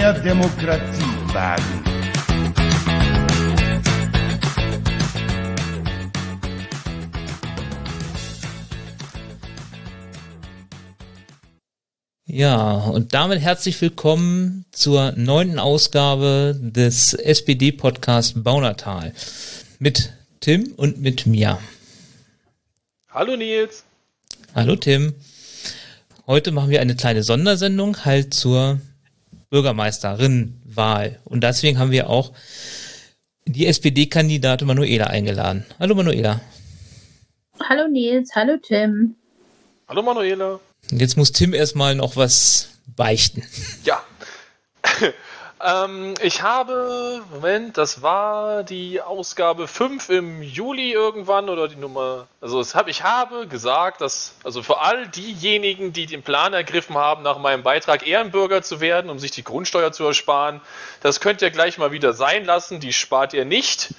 mehr Demokratie wagen. Ja, und damit herzlich willkommen zur neunten Ausgabe des SPD-Podcast Baunatal mit Tim und mit mir. Hallo Nils. Hallo Tim. Heute machen wir eine kleine Sondersendung halt zur Bürgermeisterinnenwahl. Und deswegen haben wir auch die SPD-Kandidate Manuela eingeladen. Hallo Manuela. Hallo Nils, hallo Tim. Hallo Manuela. Und jetzt muss Tim erstmal noch was beichten. Ja. Ähm, ich habe, Moment, das war die Ausgabe 5 im Juli irgendwann oder die Nummer. Also hab, ich habe gesagt, dass, also für all diejenigen, die den Plan ergriffen haben, nach meinem Beitrag Ehrenbürger zu werden, um sich die Grundsteuer zu ersparen, das könnt ihr gleich mal wieder sein lassen, die spart ihr nicht.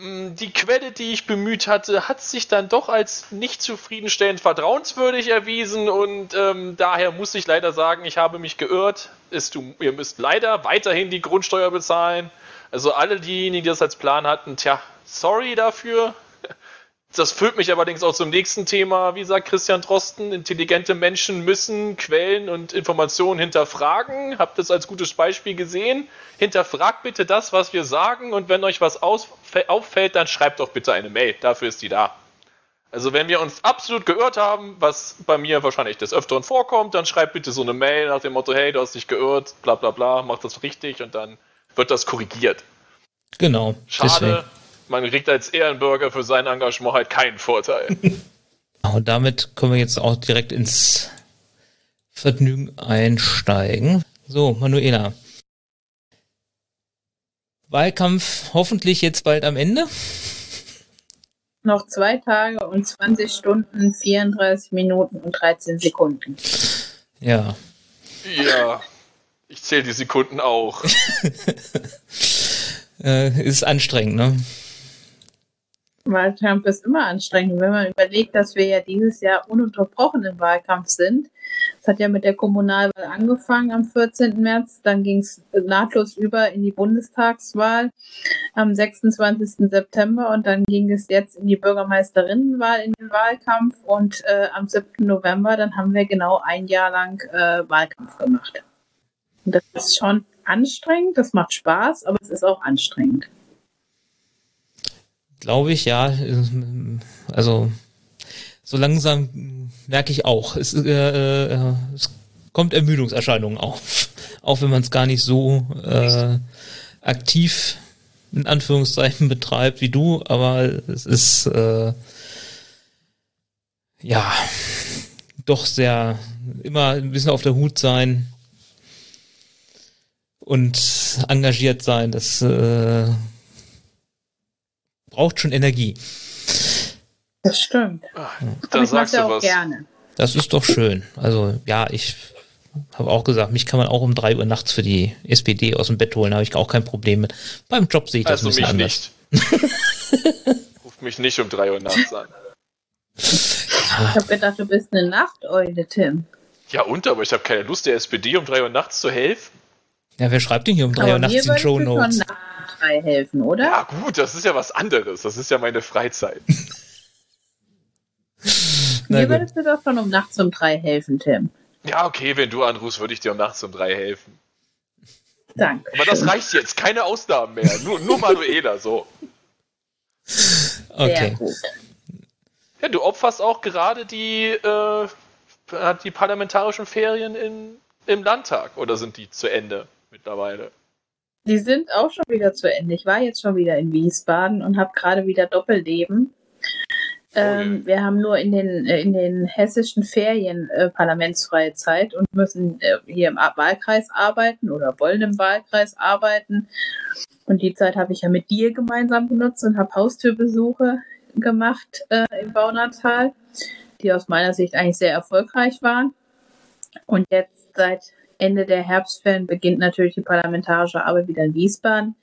Mm, die Quelle, die ich bemüht hatte, hat sich dann doch als nicht zufriedenstellend vertrauenswürdig erwiesen und ähm, daher muss ich leider sagen, ich habe mich geirrt. Ist, du, ihr müsst leider weiterhin die Grundsteuer bezahlen. Also alle diejenigen, die das als Plan hatten, tja, sorry dafür. Das führt mich allerdings auch zum nächsten Thema. Wie sagt Christian Drosten, intelligente Menschen müssen Quellen und Informationen hinterfragen. Habt das als gutes Beispiel gesehen. Hinterfragt bitte das, was wir sagen und wenn euch was auffällt, dann schreibt doch bitte eine Mail. Dafür ist die da. Also wenn wir uns absolut geirrt haben, was bei mir wahrscheinlich des Öfteren vorkommt, dann schreibt bitte so eine Mail nach dem Motto, hey, du hast dich geirrt, bla bla bla, mach das richtig und dann wird das korrigiert. Genau. Schade, man kriegt als Ehrenbürger für sein Engagement halt keinen Vorteil. Und damit können wir jetzt auch direkt ins Vergnügen einsteigen. So, Manuela. Wahlkampf hoffentlich jetzt bald am Ende. Noch zwei Tage und 20 Stunden, 34 Minuten und 13 Sekunden. Ja. Ja, ich zähle die Sekunden auch. äh, ist anstrengend, ne? Wahlkampf ist immer anstrengend. Wenn man überlegt, dass wir ja dieses Jahr ununterbrochen im Wahlkampf sind. Es hat ja mit der Kommunalwahl angefangen am 14. März, dann ging es nahtlos über in die Bundestagswahl am 26. September und dann ging es jetzt in die Bürgermeisterinnenwahl in den Wahlkampf und äh, am 7. November, dann haben wir genau ein Jahr lang äh, Wahlkampf gemacht. Und das ist schon anstrengend, das macht Spaß, aber es ist auch anstrengend. Glaube ich, ja. Also so langsam merke ich auch, es, äh, äh, es kommt Ermüdungserscheinungen auf, auch wenn man es gar nicht so äh, aktiv in Anführungszeichen betreibt wie du, aber es ist äh, ja doch sehr immer ein bisschen auf der Hut sein und engagiert sein. Das äh, braucht schon Energie. Das stimmt. Ach, da ich sagst du auch was. gerne. Das ist doch schön. Also ja, ich habe auch gesagt, mich kann man auch um drei Uhr nachts für die SPD aus dem Bett holen, habe ich auch kein Problem mit. Beim Job sehe ich das also ein bisschen mich anders. Nicht. Ruf mich nicht um drei Uhr nachts an. Ich habe gedacht, du bist eine Nachteule, Tim. Ja und, aber ich habe keine Lust, der SPD um drei Uhr nachts zu helfen. Ja, wer schreibt denn hier um drei Uhr nachts in Show Notes? Drei helfen, oder? Ja, gut, das ist ja was anderes. Das ist ja meine Freizeit. Mir würdest du doch schon um nachts um drei helfen, Tim. Ja, okay, wenn du anrufst, würde ich dir um nachts um drei helfen. Danke. Aber das reicht jetzt, keine Ausnahmen mehr. Nur, nur Manuela, so. Okay. Sehr gut. Ja, du opferst auch gerade die, äh, die parlamentarischen Ferien in, im Landtag. Oder sind die zu Ende mittlerweile? Die sind auch schon wieder zu Ende. Ich war jetzt schon wieder in Wiesbaden und habe gerade wieder Doppelleben. Ähm, wir haben nur in den, äh, in den hessischen Ferien äh, parlamentsfreie Zeit und müssen äh, hier im Wahlkreis arbeiten oder wollen im Wahlkreis arbeiten. Und die Zeit habe ich ja mit dir gemeinsam benutzt und habe Haustürbesuche gemacht äh, im Baunatal, die aus meiner Sicht eigentlich sehr erfolgreich waren. Und jetzt seit Ende der Herbstferien beginnt natürlich die parlamentarische Arbeit wieder in Wiesbaden,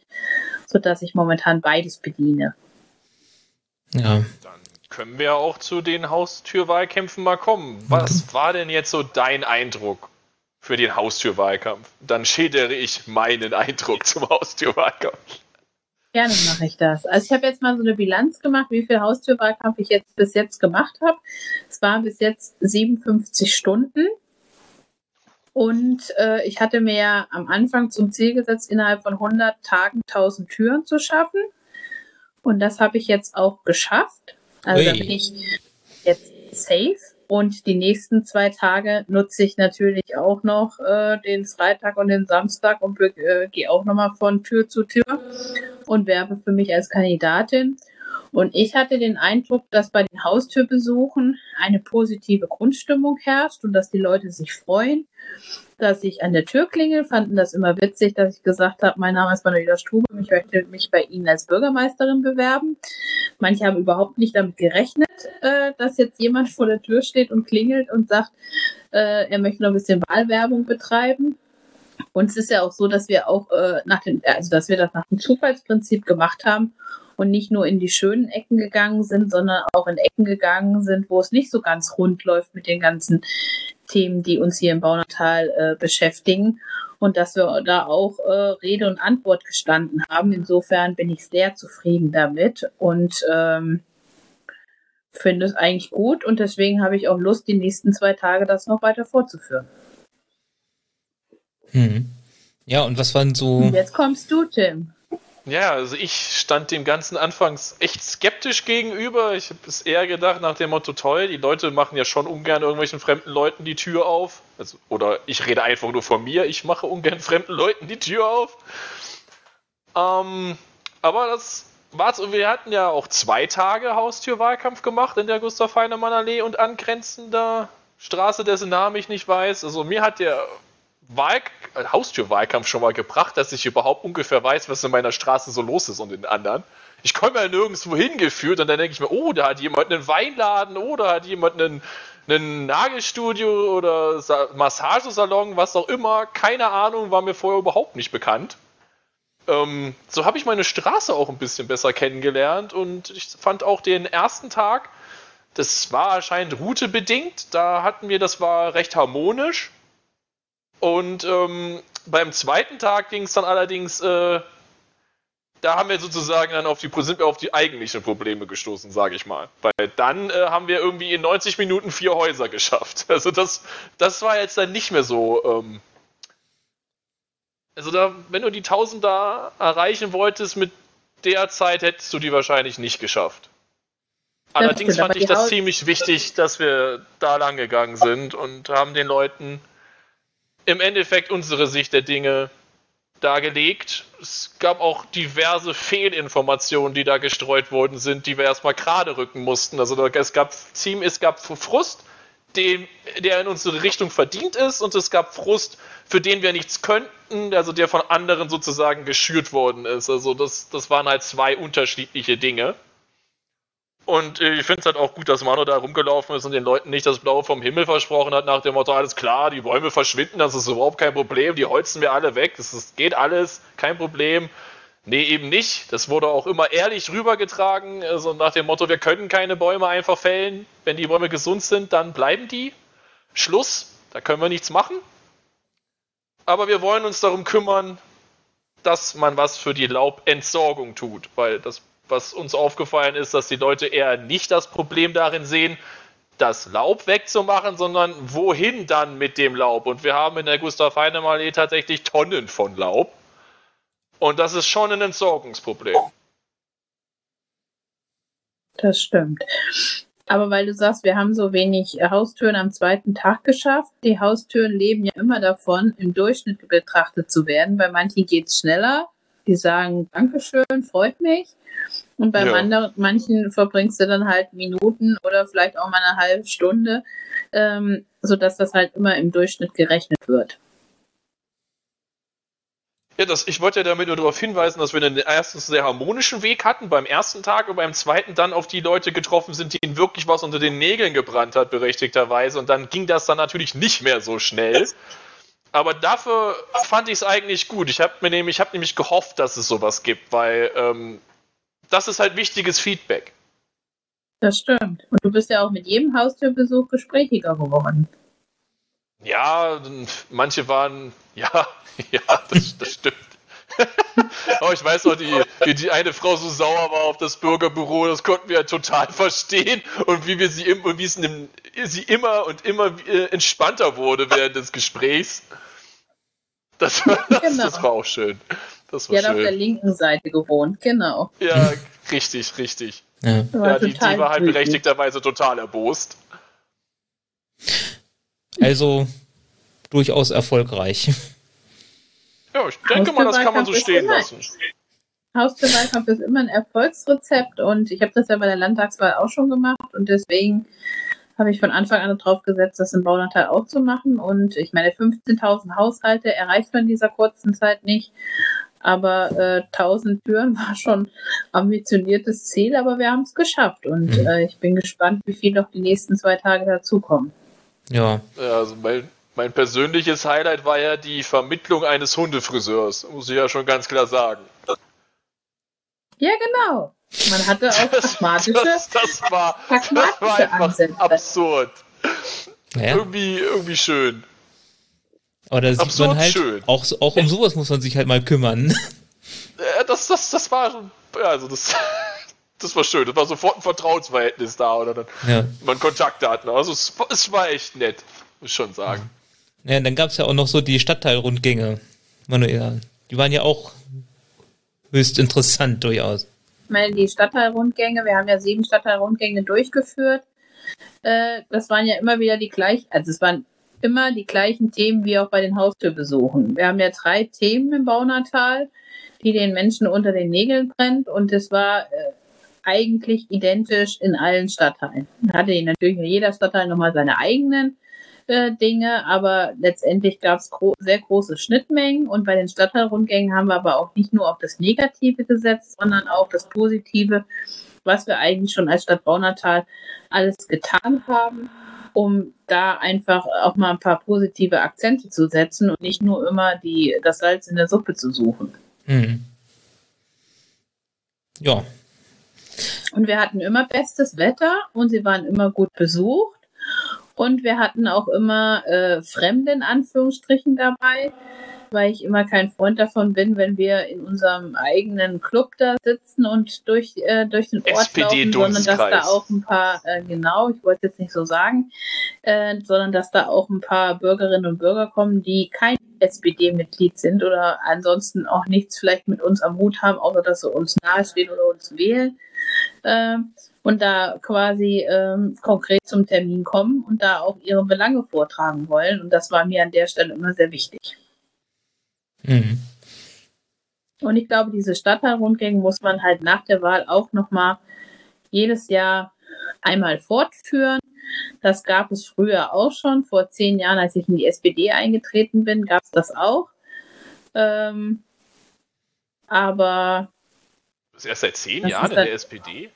sodass ich momentan beides bediene. Ja. Dann können wir auch zu den Haustürwahlkämpfen mal kommen. Was war denn jetzt so dein Eindruck für den Haustürwahlkampf. Dann schildere ich meinen Eindruck zum Haustürwahlkampf. Gerne mache ich das. Also ich habe jetzt mal so eine Bilanz gemacht, wie viel Haustürwahlkampf ich jetzt bis jetzt gemacht habe. Es waren bis jetzt 57 Stunden. Und äh, ich hatte mir ja am Anfang zum Ziel gesetzt, innerhalb von 100 Tagen 1000 Türen zu schaffen. Und das habe ich jetzt auch geschafft. Also Ui. da bin ich jetzt safe. Und die nächsten zwei Tage nutze ich natürlich auch noch äh, den Freitag und den Samstag und äh, gehe auch nochmal von Tür zu Tür und werbe für mich als Kandidatin. Und ich hatte den Eindruck, dass bei den Haustürbesuchen eine positive Grundstimmung herrscht und dass die Leute sich freuen, dass ich an der Tür klingel, fanden das immer witzig, dass ich gesagt habe, mein Name ist Manuela Strube, ich möchte mich bei Ihnen als Bürgermeisterin bewerben. Manche haben überhaupt nicht damit gerechnet, äh, dass jetzt jemand vor der Tür steht und klingelt und sagt, äh, er möchte noch ein bisschen Wahlwerbung betreiben. Und es ist ja auch so, dass wir auch äh, nach dem, also dass wir das nach dem Zufallsprinzip gemacht haben und nicht nur in die schönen Ecken gegangen sind, sondern auch in Ecken gegangen sind, wo es nicht so ganz rund läuft mit den ganzen Themen, die uns hier im Baunatal äh, beschäftigen. Und dass wir da auch äh, Rede und Antwort gestanden haben. Insofern bin ich sehr zufrieden damit und ähm, finde es eigentlich gut. Und deswegen habe ich auch Lust, die nächsten zwei Tage das noch weiter fortzuführen. Hm. Ja, und was waren so. Und jetzt kommst du, Tim. Ja, also ich stand dem Ganzen anfangs echt skeptisch gegenüber. Ich habe es eher gedacht nach dem Motto, toll, die Leute machen ja schon ungern irgendwelchen fremden Leuten die Tür auf. Also, oder ich rede einfach nur von mir, ich mache ungern fremden Leuten die Tür auf. Ähm, aber das war so, wir hatten ja auch zwei Tage Haustürwahlkampf gemacht in der Gustav Heinemann Allee und angrenzender Straße, dessen Namen ich nicht weiß. Also mir hat der Wahl Haustürwahlkampf schon mal gebracht, dass ich überhaupt ungefähr weiß, was in meiner Straße so los ist und in anderen. Ich komme ja nirgendwo hingeführt und dann denke ich mir, oh, da hat jemand einen Weinladen, oh, da hat jemand einen, einen Nagelstudio oder Massagesalon, was auch immer. Keine Ahnung, war mir vorher überhaupt nicht bekannt. Ähm, so habe ich meine Straße auch ein bisschen besser kennengelernt und ich fand auch den ersten Tag, das war anscheinend routebedingt, da hatten wir, das war recht harmonisch und ähm, beim zweiten Tag ging es dann allerdings, äh, da haben wir sozusagen dann auf die, sind wir auf die eigentlichen Probleme gestoßen, sage ich mal. Weil dann äh, haben wir irgendwie in 90 Minuten vier Häuser geschafft. Also das, das war jetzt dann nicht mehr so. Ähm, also da, wenn du die 1000 da erreichen wolltest mit der Zeit, hättest du die wahrscheinlich nicht geschafft. Allerdings fand ich das ziemlich wichtig, dass wir da lang gegangen sind und haben den Leuten im Endeffekt unsere Sicht der Dinge dargelegt. Es gab auch diverse Fehlinformationen, die da gestreut worden sind, die wir erstmal gerade rücken mussten. Also es gab es gab Frust, den, der in unsere Richtung verdient ist, und es gab Frust, für den wir nichts könnten, also der von anderen sozusagen geschürt worden ist. Also das, das waren halt zwei unterschiedliche Dinge. Und äh, ich finde es halt auch gut, dass Mano da rumgelaufen ist und den Leuten nicht das Blaue vom Himmel versprochen hat, nach dem Motto, alles klar, die Bäume verschwinden, das ist überhaupt kein Problem, die holzen wir alle weg, das ist, geht alles, kein Problem. Nee, eben nicht. Das wurde auch immer ehrlich rübergetragen, also nach dem Motto, wir können keine Bäume einfach fällen. Wenn die Bäume gesund sind, dann bleiben die. Schluss, da können wir nichts machen. Aber wir wollen uns darum kümmern, dass man was für die Laubentsorgung tut, weil das was uns aufgefallen ist, dass die Leute eher nicht das Problem darin sehen, das Laub wegzumachen, sondern wohin dann mit dem Laub? Und wir haben in der Gustav Heinemann Allee tatsächlich Tonnen von Laub. Und das ist schon ein Entsorgungsproblem. Das stimmt. Aber weil du sagst, wir haben so wenig Haustüren am zweiten Tag geschafft, die Haustüren leben ja immer davon, im Durchschnitt betrachtet zu werden. Bei manchen geht es schneller, die sagen Dankeschön, freut mich. Und bei ja. anderen, manchen verbringst du dann halt Minuten oder vielleicht auch mal eine halbe Stunde, ähm, sodass das halt immer im Durchschnitt gerechnet wird. Ja, das, ich wollte ja damit nur darauf hinweisen, dass wir einen erstens sehr harmonischen Weg hatten beim ersten Tag und beim zweiten dann auf die Leute getroffen sind, denen wirklich was unter den Nägeln gebrannt hat, berechtigterweise. Und dann ging das dann natürlich nicht mehr so schnell. Aber dafür fand ich es eigentlich gut. Ich habe mir nämlich, hab nämlich gehofft, dass es sowas gibt, weil ähm, das ist halt wichtiges Feedback. Das stimmt. Und du bist ja auch mit jedem Haustürbesuch gesprächiger geworden. Ja, manche waren, ja, ja, das, das stimmt. Aber ich weiß noch, die, wie die eine Frau so sauer war auf das Bürgerbüro, das konnten wir ja total verstehen und wie wir sie im, wie es in, sie immer und immer äh, entspannter wurde während des Gesprächs. Das, das, genau. das war auch schön. Das war die hat auf der linken Seite gewohnt, genau. Ja, richtig, richtig. Ja, ja die, die war halt berechtigterweise total erbost. Also durchaus erfolgreich. Ja, ich denke mal, das kann man so stehen lassen. Haustürwahlkampf ist immer ein Erfolgsrezept und ich habe das ja bei der Landtagswahl auch schon gemacht und deswegen habe ich von Anfang an darauf gesetzt, das im Baunatal auch zu machen. Und ich meine, 15.000 Haushalte erreicht man in dieser kurzen Zeit nicht. Aber äh, 1000 Türen war schon ambitioniertes Ziel, aber wir haben es geschafft. Und mhm. äh, ich bin gespannt, wie viel noch die nächsten zwei Tage dazukommen. Ja. ja also mein, mein persönliches Highlight war ja die Vermittlung eines Hundefriseurs, muss ich ja schon ganz klar sagen. Ja, genau. Man hatte auch pragmatische, das, das, das war, pragmatische das war einfach Ansätze. absurd. Ja. Irgendwie, irgendwie schön. Aber da sieht man halt, schön. Auch, auch um sowas muss man sich halt mal kümmern. Ja, das, das, das war schon, ja, also das, das war schön. Das war sofort ein Vertrauensverhältnis da, oder dann ja. man Kontakte hatten. Also es, es war echt nett, muss ich schon sagen. Ja, dann gab es ja auch noch so die Stadtteilrundgänge, Manuela. Die waren ja auch höchst interessant durchaus. Ich meine, die Stadtteilrundgänge, wir haben ja sieben Stadtteilrundgänge durchgeführt. Äh, das waren ja immer wieder die gleichen, also es waren immer die gleichen Themen wie auch bei den Haustürbesuchen. Wir haben ja drei Themen im Baunatal, die den Menschen unter den Nägeln brennt und es war äh, eigentlich identisch in allen Stadtteilen. Hatte natürlich jeder Stadtteil nochmal seine eigenen äh, Dinge, aber letztendlich gab es gro sehr große Schnittmengen und bei den Stadtteilrundgängen haben wir aber auch nicht nur auf das Negative gesetzt, sondern auch das Positive, was wir eigentlich schon als Stadt Baunatal alles getan haben, um da einfach auch mal ein paar positive Akzente zu setzen und nicht nur immer die, das Salz in der Suppe zu suchen. Mhm. Ja. Und wir hatten immer bestes Wetter und sie waren immer gut besucht. Und wir hatten auch immer äh, Fremde in Anführungsstrichen dabei, weil ich immer kein Freund davon bin, wenn wir in unserem eigenen Club da sitzen und durch, äh, durch den Ort laufen, sondern dass da auch ein paar, äh, genau, ich wollte jetzt nicht so sagen, äh, sondern dass da auch ein paar Bürgerinnen und Bürger kommen, die kein SPD-Mitglied sind oder ansonsten auch nichts vielleicht mit uns am Hut haben, außer dass sie uns nahestehen oder uns wählen. Äh, und da quasi ähm, konkret zum Termin kommen und da auch ihre Belange vortragen wollen. Und das war mir an der Stelle immer sehr wichtig. Mhm. Und ich glaube, diese Stadtteilrundgänge muss man halt nach der Wahl auch nochmal jedes Jahr einmal fortführen. Das gab es früher auch schon. Vor zehn Jahren, als ich in die SPD eingetreten bin, gab es das auch. Ähm, aber. Das ist erst seit zehn Jahren in der SPD?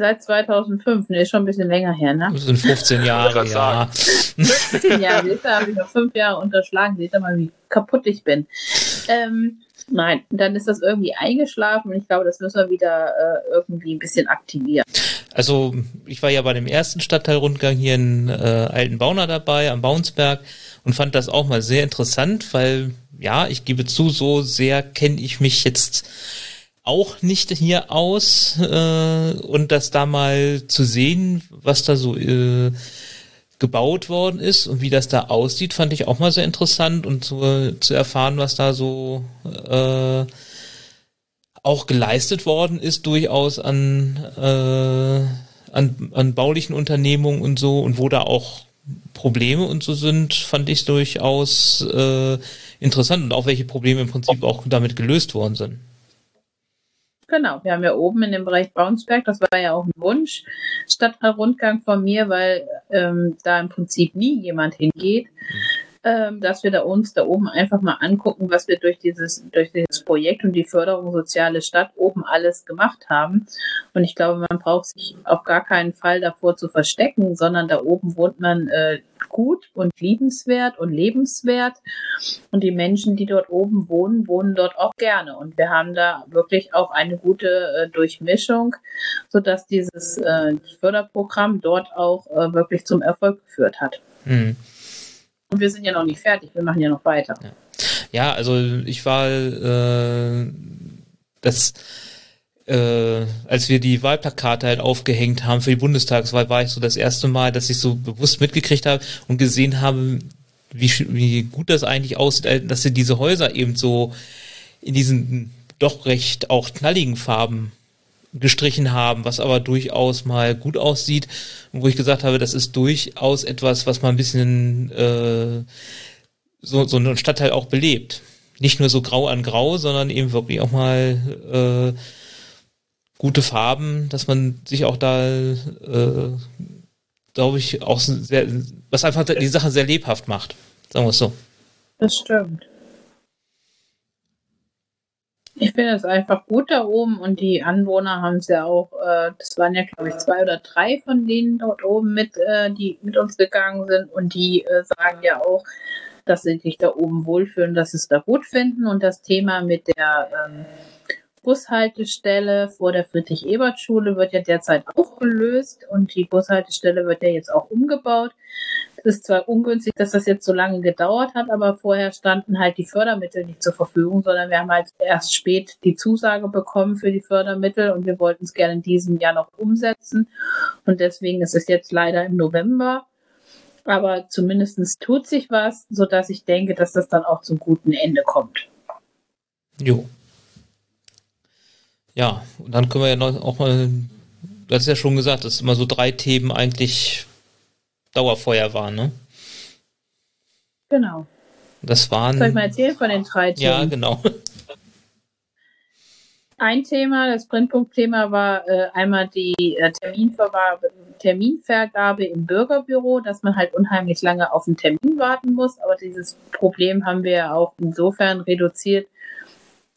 Seit 2005, ne, ist schon ein bisschen länger her, ne? Das sind 15 Jahre, ja. 15 Jahre, ihr, habe ich noch fünf Jahre unterschlagen, seht ihr mal, wie kaputt ich bin. Ähm, nein, dann ist das irgendwie eingeschlafen und ich glaube, das müssen wir wieder äh, irgendwie ein bisschen aktivieren. Also, ich war ja bei dem ersten Stadtteilrundgang hier in äh, Altenbauner dabei, am Baunsberg und fand das auch mal sehr interessant, weil, ja, ich gebe zu, so sehr kenne ich mich jetzt auch nicht hier aus äh, und das da mal zu sehen, was da so äh, gebaut worden ist und wie das da aussieht, fand ich auch mal sehr interessant und zu, zu erfahren, was da so äh, auch geleistet worden ist, durchaus an, äh, an, an baulichen Unternehmungen und so und wo da auch Probleme und so sind, fand ich durchaus äh, interessant und auch welche Probleme im Prinzip auch damit gelöst worden sind. Genau, wir haben ja oben in dem Bereich Braunsberg, das war ja auch ein Wunsch, Stadtrundgang von mir, weil ähm, da im Prinzip nie jemand hingeht. Ähm, dass wir da uns da oben einfach mal angucken, was wir durch dieses, durch dieses Projekt und die Förderung soziale Stadt oben alles gemacht haben. Und ich glaube, man braucht sich auf gar keinen Fall davor zu verstecken, sondern da oben wohnt man äh, gut und liebenswert und lebenswert. Und die Menschen, die dort oben wohnen, wohnen dort auch gerne. Und wir haben da wirklich auch eine gute äh, Durchmischung, sodass dieses äh, Förderprogramm dort auch äh, wirklich zum Erfolg geführt hat. Mhm. Und wir sind ja noch nicht fertig, wir machen ja noch weiter. Ja, ja also ich war äh, das äh, als wir die Wahlplakate halt aufgehängt haben für die Bundestagswahl, war ich so das erste Mal, dass ich so bewusst mitgekriegt habe und gesehen habe, wie, wie gut das eigentlich aussieht, dass sie diese Häuser eben so in diesen doch recht auch knalligen Farben gestrichen haben, was aber durchaus mal gut aussieht wo ich gesagt habe, das ist durchaus etwas, was man ein bisschen äh, so, so einen Stadtteil auch belebt. Nicht nur so grau an grau, sondern eben wirklich auch mal äh, gute Farben, dass man sich auch da, äh, glaube ich, auch sehr, was einfach die Sache sehr lebhaft macht. Sagen wir es so. Das stimmt. Ich finde es einfach gut da oben und die Anwohner haben es ja auch, äh, das waren ja glaube ich zwei oder drei von denen dort oben mit, äh, die mit uns gegangen sind und die äh, sagen ja auch, dass sie sich da oben wohlfühlen, dass sie es da gut finden und das Thema mit der ähm, Bushaltestelle vor der Friedrich-Ebert-Schule wird ja derzeit auch gelöst und die Bushaltestelle wird ja jetzt auch umgebaut. Ist zwar ungünstig, dass das jetzt so lange gedauert hat, aber vorher standen halt die Fördermittel nicht zur Verfügung, sondern wir haben halt erst spät die Zusage bekommen für die Fördermittel und wir wollten es gerne in diesem Jahr noch umsetzen. Und deswegen ist es jetzt leider im November. Aber zumindest tut sich was, sodass ich denke, dass das dann auch zum guten Ende kommt. Jo. Ja, und dann können wir ja noch auch mal, du hast ja schon gesagt, dass immer so drei Themen eigentlich Dauerfeuer waren, ne? Genau. Das waren. Soll ich mal erzählen von den drei Themen? Ja, genau. Ein Thema, das Brennpunktthema war äh, einmal die äh, Terminvergabe im Bürgerbüro, dass man halt unheimlich lange auf einen Termin warten muss. Aber dieses Problem haben wir ja auch insofern reduziert,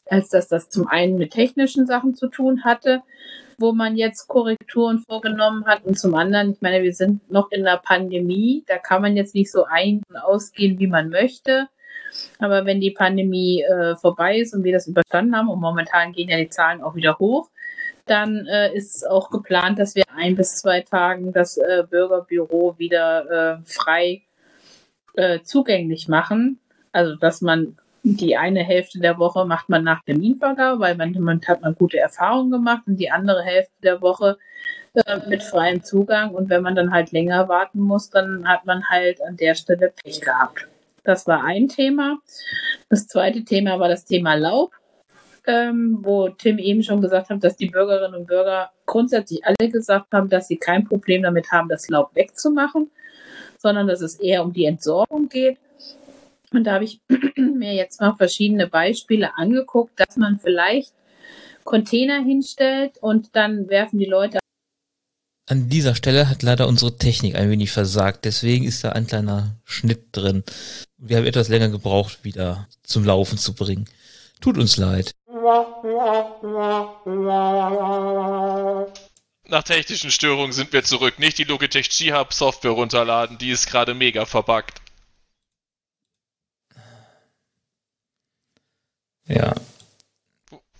als dass das zum einen mit technischen Sachen zu tun hatte, wo man jetzt Korrekturen vorgenommen hat und zum anderen, ich meine, wir sind noch in der Pandemie, da kann man jetzt nicht so ein- und ausgehen, wie man möchte. Aber wenn die Pandemie äh, vorbei ist und wir das überstanden haben, und momentan gehen ja die Zahlen auch wieder hoch, dann äh, ist auch geplant, dass wir ein bis zwei Tagen das äh, Bürgerbüro wieder äh, frei äh, zugänglich machen. Also dass man die eine Hälfte der Woche macht man nach Terminvergabe, weil man, man hat man gute Erfahrungen gemacht und die andere Hälfte der Woche äh, mit freiem Zugang. Und wenn man dann halt länger warten muss, dann hat man halt an der Stelle Pech gehabt. Das war ein Thema. Das zweite Thema war das Thema Laub, ähm, wo Tim eben schon gesagt hat, dass die Bürgerinnen und Bürger grundsätzlich alle gesagt haben, dass sie kein Problem damit haben, das Laub wegzumachen, sondern dass es eher um die Entsorgung geht. Und da habe ich mir jetzt mal verschiedene Beispiele angeguckt, dass man vielleicht Container hinstellt und dann werfen die Leute. An dieser Stelle hat leider unsere Technik ein wenig versagt, deswegen ist da ein kleiner Schnitt drin. Wir haben etwas länger gebraucht, wieder zum Laufen zu bringen. Tut uns leid. Nach technischen Störungen sind wir zurück. Nicht die Logitech G-Hub Software runterladen, die ist gerade mega verbuggt. Ja.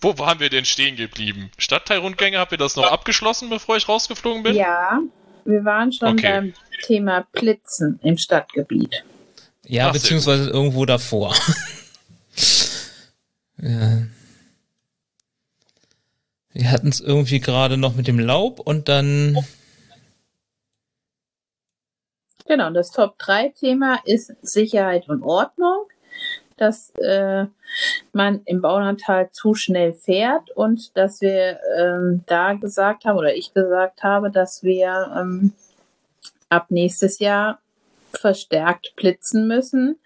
Wo waren wir denn stehen geblieben? Stadtteilrundgänge, habt ihr das noch abgeschlossen, bevor ich rausgeflogen bin? Ja, wir waren schon okay. beim Thema Blitzen im Stadtgebiet. Ja, Ach, beziehungsweise irgendwo davor. ja. Wir hatten es irgendwie gerade noch mit dem Laub und dann. Genau, das Top-3-Thema ist Sicherheit und Ordnung dass äh, man im Baulandtal zu schnell fährt und dass wir ähm, da gesagt haben oder ich gesagt habe, dass wir ähm, ab nächstes Jahr verstärkt blitzen müssen,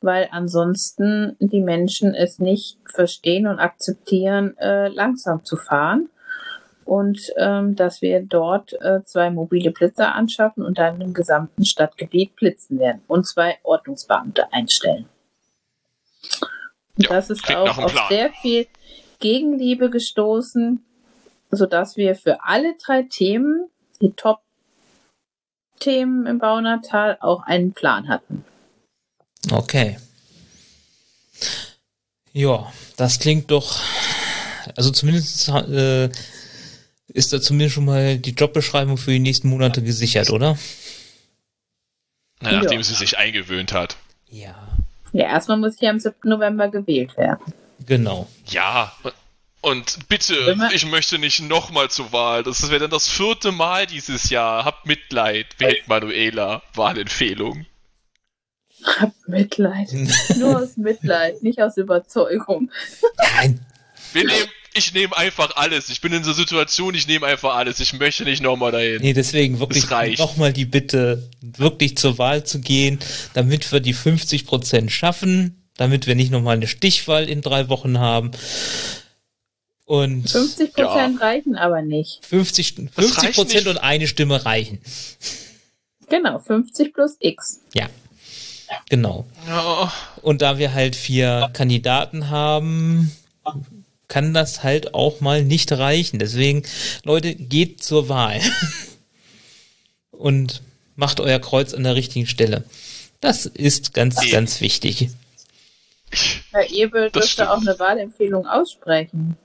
weil ansonsten die Menschen es nicht verstehen und akzeptieren, äh, langsam zu fahren. und ähm, dass wir dort äh, zwei mobile Blitzer anschaffen und dann im gesamten Stadtgebiet blitzen werden und zwei Ordnungsbeamte einstellen. Ja, das ist auch auf Plan. sehr viel Gegenliebe gestoßen, sodass wir für alle drei Themen, die Top-Themen im Baunatal, auch einen Plan hatten. Okay. Ja, das klingt doch. Also zumindest äh, ist da zumindest schon mal die Jobbeschreibung für die nächsten Monate gesichert, oder? Na, nachdem Ja. sie sich eingewöhnt hat. Ja. Ja, erstmal muss ich am 7. November gewählt werden. Genau. Ja. Und bitte, ich möchte nicht nochmal zur Wahl. Das wäre dann das vierte Mal dieses Jahr. Habt Mitleid. Wählt Manuela. Wahlempfehlung. Hab Mitleid. Nur aus Mitleid, nicht aus Überzeugung. Nein. Wir nehmen, ich nehme einfach alles. Ich bin in so Situation, ich nehme einfach alles. Ich möchte nicht nochmal dahin. Nee, deswegen wirklich nochmal die Bitte, wirklich zur Wahl zu gehen, damit wir die 50 Prozent schaffen, damit wir nicht nochmal eine Stichwahl in drei Wochen haben. Und 50 Prozent reichen aber nicht. 50 reicht 50 Prozent nicht. und eine Stimme reichen. Genau, 50 plus X. Ja. Genau. Ja, Und da wir halt vier Kandidaten haben, kann das halt auch mal nicht reichen. Deswegen, Leute, geht zur Wahl. Und macht euer Kreuz an der richtigen Stelle. Das ist ganz, Nee. ganz wichtig. Herr Ebel Das dürfte stimmt. auch eine Wahlempfehlung aussprechen.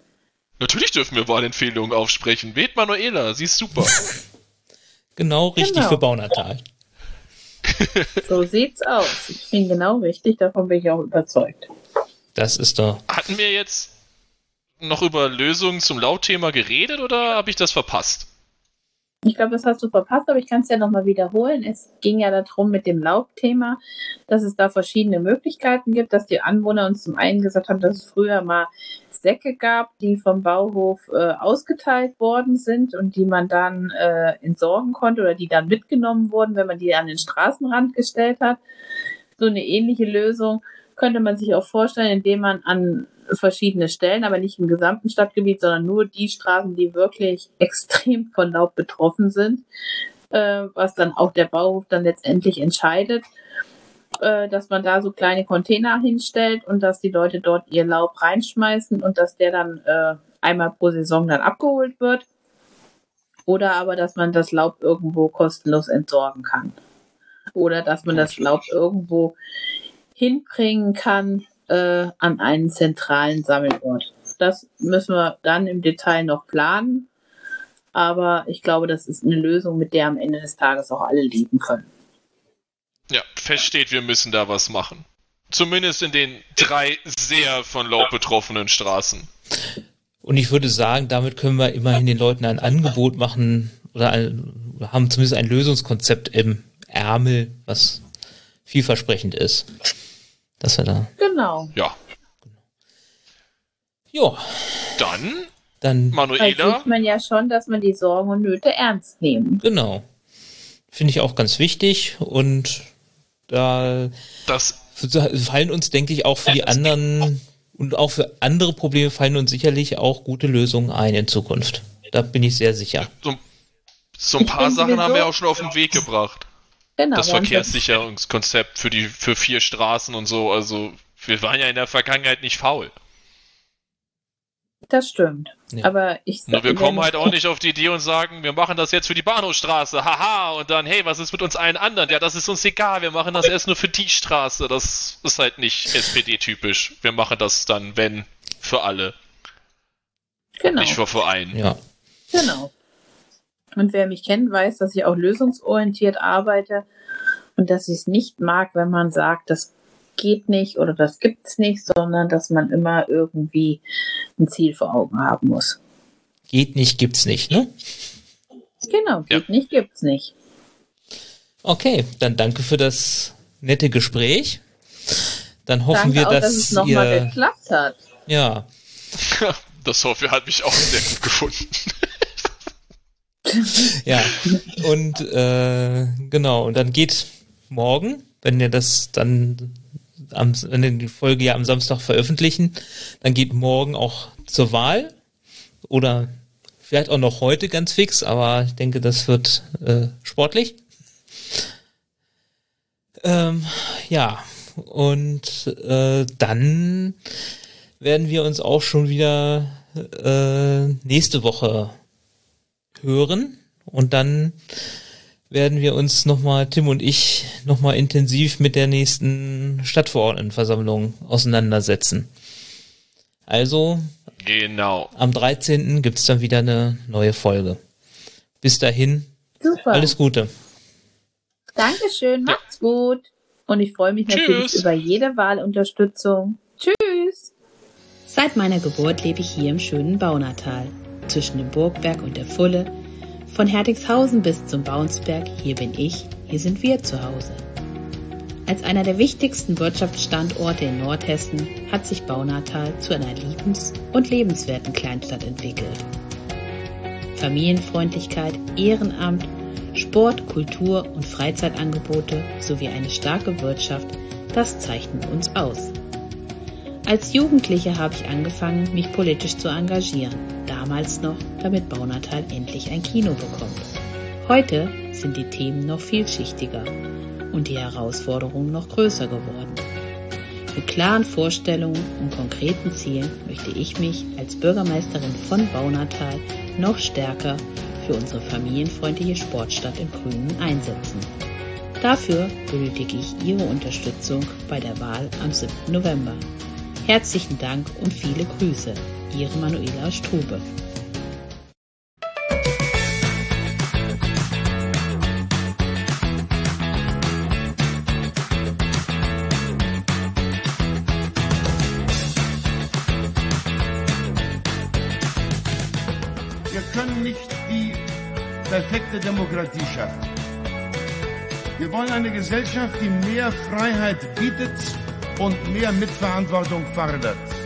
natürlich dürfen wir Wahlempfehlungen aufsprechen. Wählt Manuela. Sie ist super. Genau richtig Genau. für Baunatal. So sieht's aus. Ich bin genau richtig, davon bin ich auch überzeugt. Das ist doch. Hatten wir jetzt noch über Lösungen zum Lautthema geredet oder habe ich das verpasst? Ich glaube, das hast du verpasst, aber ich kann es ja nochmal wiederholen. Es ging ja darum mit dem Laubthema, dass es da verschiedene Möglichkeiten gibt, dass die Anwohner uns zum einen gesagt haben, dass es früher mal Säcke gab, die vom Bauhof äh, ausgeteilt worden sind und die man dann äh, entsorgen konnte oder die dann mitgenommen wurden, wenn man die an den Straßenrand gestellt hat. So eine ähnliche Lösung könnte man sich auch vorstellen, indem man an verschiedene Stellen, aber nicht im gesamten Stadtgebiet, sondern nur die Straßen, die wirklich extrem von Laub betroffen sind, äh, was dann auch der Bauhof dann letztendlich entscheidet, äh, dass man da so kleine Container hinstellt und dass die Leute dort ihr Laub reinschmeißen und dass der dann äh, einmal pro Saison dann abgeholt wird. Oder aber, dass man das Laub irgendwo kostenlos entsorgen kann. Oder dass man das Laub irgendwo hinbringen kann äh, an einen zentralen Sammelort. Das müssen wir dann im Detail noch planen. Aber ich glaube, das ist eine Lösung, mit der am Ende des Tages auch alle leben können. Ja, feststeht, wir müssen da was machen. Zumindest in den drei sehr von Laub betroffenen Straßen. Und ich würde sagen, damit können wir immerhin den Leuten ein Angebot machen oder ein, haben zumindest ein Lösungskonzept im Ärmel, was vielversprechend ist. Dass wir da. Genau. Ja, Ja, dann, dann Da Manuela, sieht man ja schon, dass man die Sorgen und Nöte ernst nehmen. genau. Finde ich auch ganz wichtig und da das, fallen uns, denke ich, auch für die anderen und auch für andere Probleme fallen uns sicherlich auch gute Lösungen ein in Zukunft. Da bin ich sehr sicher. so, so ein paar Sachen haben wir auch schon auf den Weg gebracht. Genau. Das Verkehrssicherungskonzept für die, für vier Straßen und so, also, wir waren ja in der Vergangenheit nicht faul. Das stimmt. Ja. Aber ich Nur wir kommen halt auch nicht auf die Idee und sagen, wir machen das jetzt für die Bahnhofstraße, haha, und dann, hey, was ist mit uns allen anderen? Ja, das ist uns egal, wir machen das erst nur für die Straße. Das ist halt nicht SPD-typisch. Wir machen das dann, wenn, für alle, Genau. nicht für Verein. Ja. Genau. Und wer mich kennt, weiß, dass ich auch lösungsorientiert arbeite und dass ich es nicht mag, wenn man sagt, das geht nicht oder das gibt's nicht, sondern dass man immer irgendwie ein Ziel vor Augen haben muss. Geht nicht, gibt's nicht, ne? Genau, Ja. geht nicht, gibt's nicht. Okay, dann danke für das nette Gespräch. Dann hoffen Danke wir, auch, dass, dass es nochmal geklappt hat. ja, Das hoffe hat mich auch sehr gut gefunden. ja. Und äh, genau, und dann geht morgen, wenn wir das dann am, wenn wir die Folge ja am Samstag veröffentlichen, dann geht morgen auch zur Wahl oder Vielleicht auch noch heute ganz fix, aber ich denke, das wird äh, sportlich. Ähm, ja, und äh, dann werden wir uns auch schon wieder äh, nächste Woche hören und dann werden wir uns nochmal, Tim und ich, nochmal intensiv mit der nächsten Stadtverordnetenversammlung auseinandersetzen. Also, Genau. am 13. gibt's dann wieder eine neue Folge. Bis dahin, Super. alles Gute. Dankeschön, macht's gut. Und ich freue mich natürlich Tschüss. über jede Wahlunterstützung. Tschüss. Seit meiner Geburt lebe ich hier im schönen Baunatal, zwischen dem Burgberg und der Fulle. Von Hertigshausen bis zum Baunsberg, hier bin ich, hier sind wir zu Hause. Als einer der wichtigsten Wirtschaftsstandorte in Nordhessen hat sich Baunatal zu einer liebens- und lebenswerten Kleinstadt entwickelt. Familienfreundlichkeit, Ehrenamt, Sport, Kultur und Freizeitangebote sowie eine starke Wirtschaft, das zeichnet uns aus. Als Jugendliche habe ich angefangen, mich politisch zu engagieren. Damals noch, damit Baunatal endlich ein Kino bekommt. Heute sind die Themen noch vielschichtiger und die Herausforderungen noch größer geworden. Mit klaren Vorstellungen und konkreten Zielen möchte ich mich als Bürgermeisterin von Baunatal noch stärker für unsere familienfreundliche Sportstadt im Grünen einsetzen. Dafür benötige ich Ihre Unterstützung bei der Wahl am 7. November. Herzlichen Dank und viele Grüße. Ihre Manuela Strube. Wir können nicht die perfekte Demokratie schaffen. Wir wollen eine Gesellschaft, die mehr Freiheit bietet und mehr Mitverantwortung fordert.